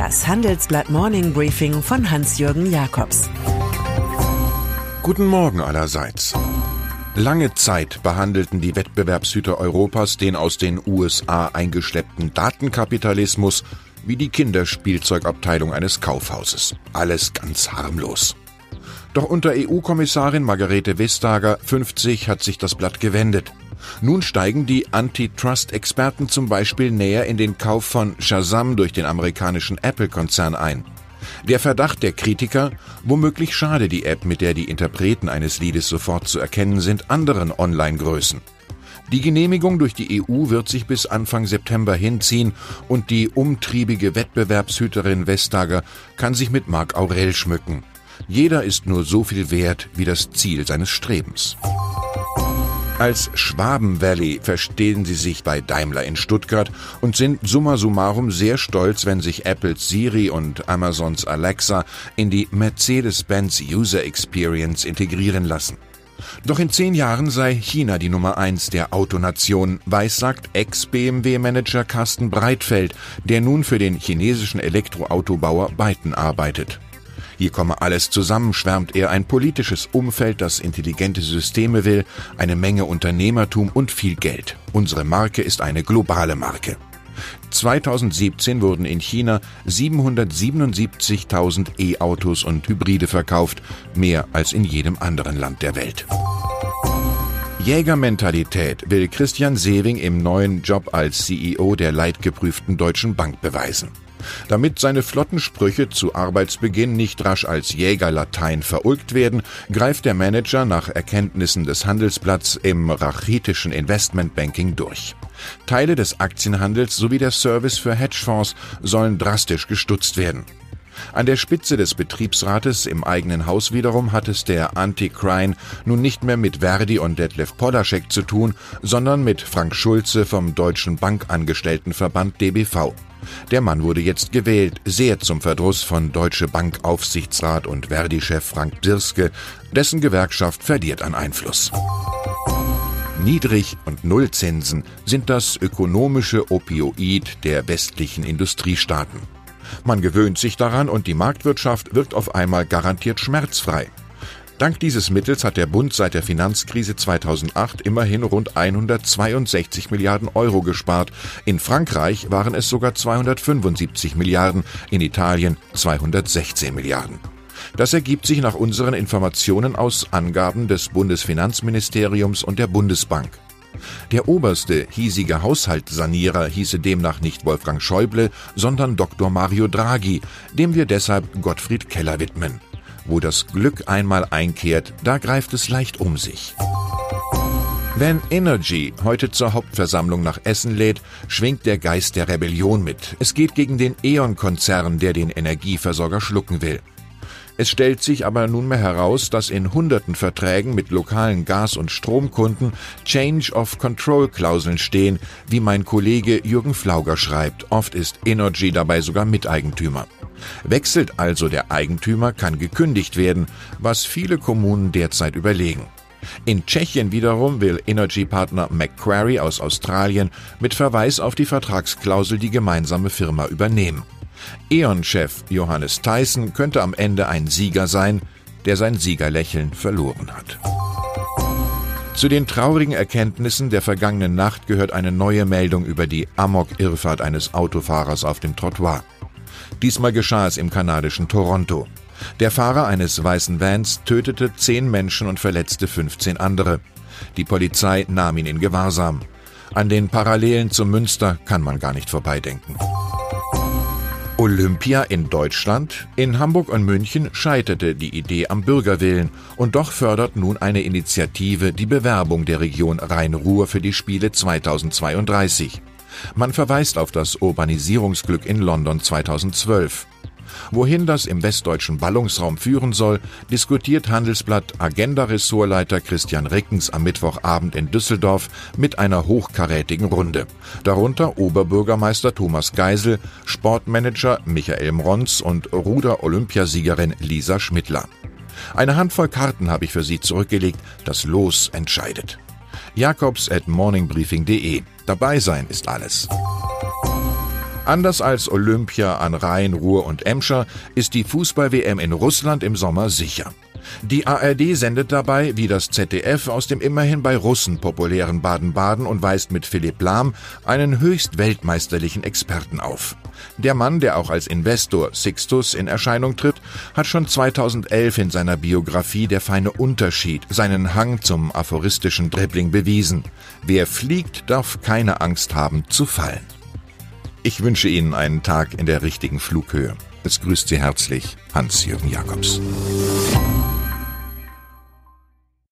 Das Handelsblatt Morning Briefing von Hans-Jürgen Jakobs. Guten Morgen allerseits. Lange Zeit behandelten die Wettbewerbshüter Europas den aus den USA eingeschleppten Datenkapitalismus wie die Kinderspielzeugabteilung eines Kaufhauses. Alles ganz harmlos. Doch unter EU-Kommissarin Margarete Vestager 50 hat sich das Blatt gewendet. Nun steigen die Antitrust-Experten zum Beispiel näher in den Kauf von Shazam durch den amerikanischen Apple-Konzern ein. Der Verdacht der Kritiker, womöglich schade die App, mit der die Interpreten eines Liedes sofort zu erkennen sind, anderen Online-Größen. Die Genehmigung durch die EU wird sich bis Anfang September hinziehen und die umtriebige Wettbewerbshüterin Vestager kann sich mit Marc Aurel schmücken. Jeder ist nur so viel wert wie das Ziel seines Strebens. Als Schwaben Valley verstehen sie sich bei Daimler in Stuttgart und sind summa summarum sehr stolz, wenn sich Apples Siri und Amazons Alexa in die Mercedes-Benz User Experience integrieren lassen. Doch in zehn Jahren sei China die Nummer eins der Autonation, weissagt Ex-BMW-Manager Carsten Breitfeld, der nun für den chinesischen Elektroautobauer Byton arbeitet. Hier komme alles zusammen, schwärmt er, ein politisches Umfeld, das intelligente Systeme will, eine Menge Unternehmertum und viel Geld. Unsere Marke ist eine globale Marke. 2017 wurden in China 777.000 E-Autos und Hybride verkauft, mehr als in jedem anderen Land der Welt. Jägermentalität will Christian Sewing im neuen Job als CEO der leidgeprüften Deutschen Bank beweisen. Damit seine Flottensprüche zu Arbeitsbeginn nicht rasch als Jägerlatein verulgt werden, greift der Manager nach Erkenntnissen des Handelsblatts im rachitischen Investmentbanking durch. Teile des Aktienhandels sowie der Service für Hedgefonds sollen drastisch gestutzt werden. An der Spitze des Betriebsrates im eigenen Haus wiederum hat es der Anti-Crime nun nicht mehr mit Verdi und Detlef Polaschek zu tun, sondern mit Frank Schulze vom Deutschen Bankangestelltenverband DBV. Der Mann wurde jetzt gewählt, sehr zum Verdruss von Deutsche Bank Aufsichtsrat und Verdi-Chef Frank Dirske, dessen Gewerkschaft verliert an Einfluss. Niedrig- und Nullzinsen sind das ökonomische Opioid der westlichen Industriestaaten. Man gewöhnt sich daran und die Marktwirtschaft wirkt auf einmal garantiert schmerzfrei. Dank dieses Mittels hat der Bund seit der Finanzkrise 2008 immerhin rund 162 Milliarden Euro gespart. In Frankreich waren es sogar 275 Milliarden, in Italien 216 Milliarden. Das ergibt sich nach unseren Informationen aus Angaben des Bundesfinanzministeriums und der Bundesbank. Der oberste hiesige Haushaltssanierer hieße demnach nicht Wolfgang Schäuble, sondern Dr. Mario Draghi, dem wir deshalb Gottfried Keller widmen. Wo das Glück einmal einkehrt, da greift es leicht um sich. Wenn Energy heute zur Hauptversammlung nach Essen lädt, schwingt der Geist der Rebellion mit. Es geht gegen den E.ON-Konzern, der den Energieversorger schlucken will. Es stellt sich aber nunmehr heraus, dass in hunderten Verträgen mit lokalen Gas- und Stromkunden Change of Control-Klauseln stehen, wie mein Kollege Jürgen Flauger schreibt. Oft ist Energy dabei sogar Miteigentümer. Wechselt also der Eigentümer, kann gekündigt werden, was viele Kommunen derzeit überlegen. In Tschechien wiederum will Energy-Partner Macquarie aus Australien mit Verweis auf die Vertragsklausel die gemeinsame Firma übernehmen. E.ON-Chef Johannes Tyson könnte am Ende ein Sieger sein, der sein Siegerlächeln verloren hat. Zu den traurigen Erkenntnissen der vergangenen Nacht gehört eine neue Meldung über die Amok-Irrfahrt eines Autofahrers auf dem Trottoir. Diesmal geschah es im kanadischen Toronto. Der Fahrer eines weißen Vans tötete zehn Menschen und verletzte 15 andere. Die Polizei nahm ihn in Gewahrsam. An den Parallelen zum Münster kann man gar nicht vorbeidenken. Olympia in Deutschland? In Hamburg und München scheiterte die Idee am Bürgerwillen und doch fördert nun eine Initiative die Bewerbung der Region Rhein-Ruhr für die Spiele 2032. Man verweist auf das Urbanisierungsglück in London 2012. Wohin das im westdeutschen Ballungsraum führen soll, diskutiert Handelsblatt Agenda-Ressortleiter Christian Rickens am Mittwochabend in Düsseldorf mit einer hochkarätigen Runde. Darunter Oberbürgermeister Thomas Geisel, Sportmanager Michael Mronz und Ruder-Olympiasiegerin Lisa Schmidtler. Eine Handvoll Karten habe ich für Sie zurückgelegt. Das Los entscheidet. Jakobs at morningbriefing.de. Dabei sein ist alles. Anders als Olympia an Rhein, Ruhr und Emscher ist die Fußball-WM in Russland im Sommer sicher. Die ARD sendet dabei, wie das ZDF, aus dem immerhin bei Russen populären Baden-Baden und weist mit Philipp Lahm einen höchst weltmeisterlichen Experten auf. Der Mann, der auch als Investor Sixtus in Erscheinung tritt, hat schon 2011 in seiner Biografie Der feine Unterschied seinen Hang zum aphoristischen Dribbling bewiesen. Wer fliegt, darf keine Angst haben zu fallen. Ich wünsche Ihnen einen Tag in der richtigen Flughöhe. Es grüßt Sie herzlich Hans-Jürgen Jakobs.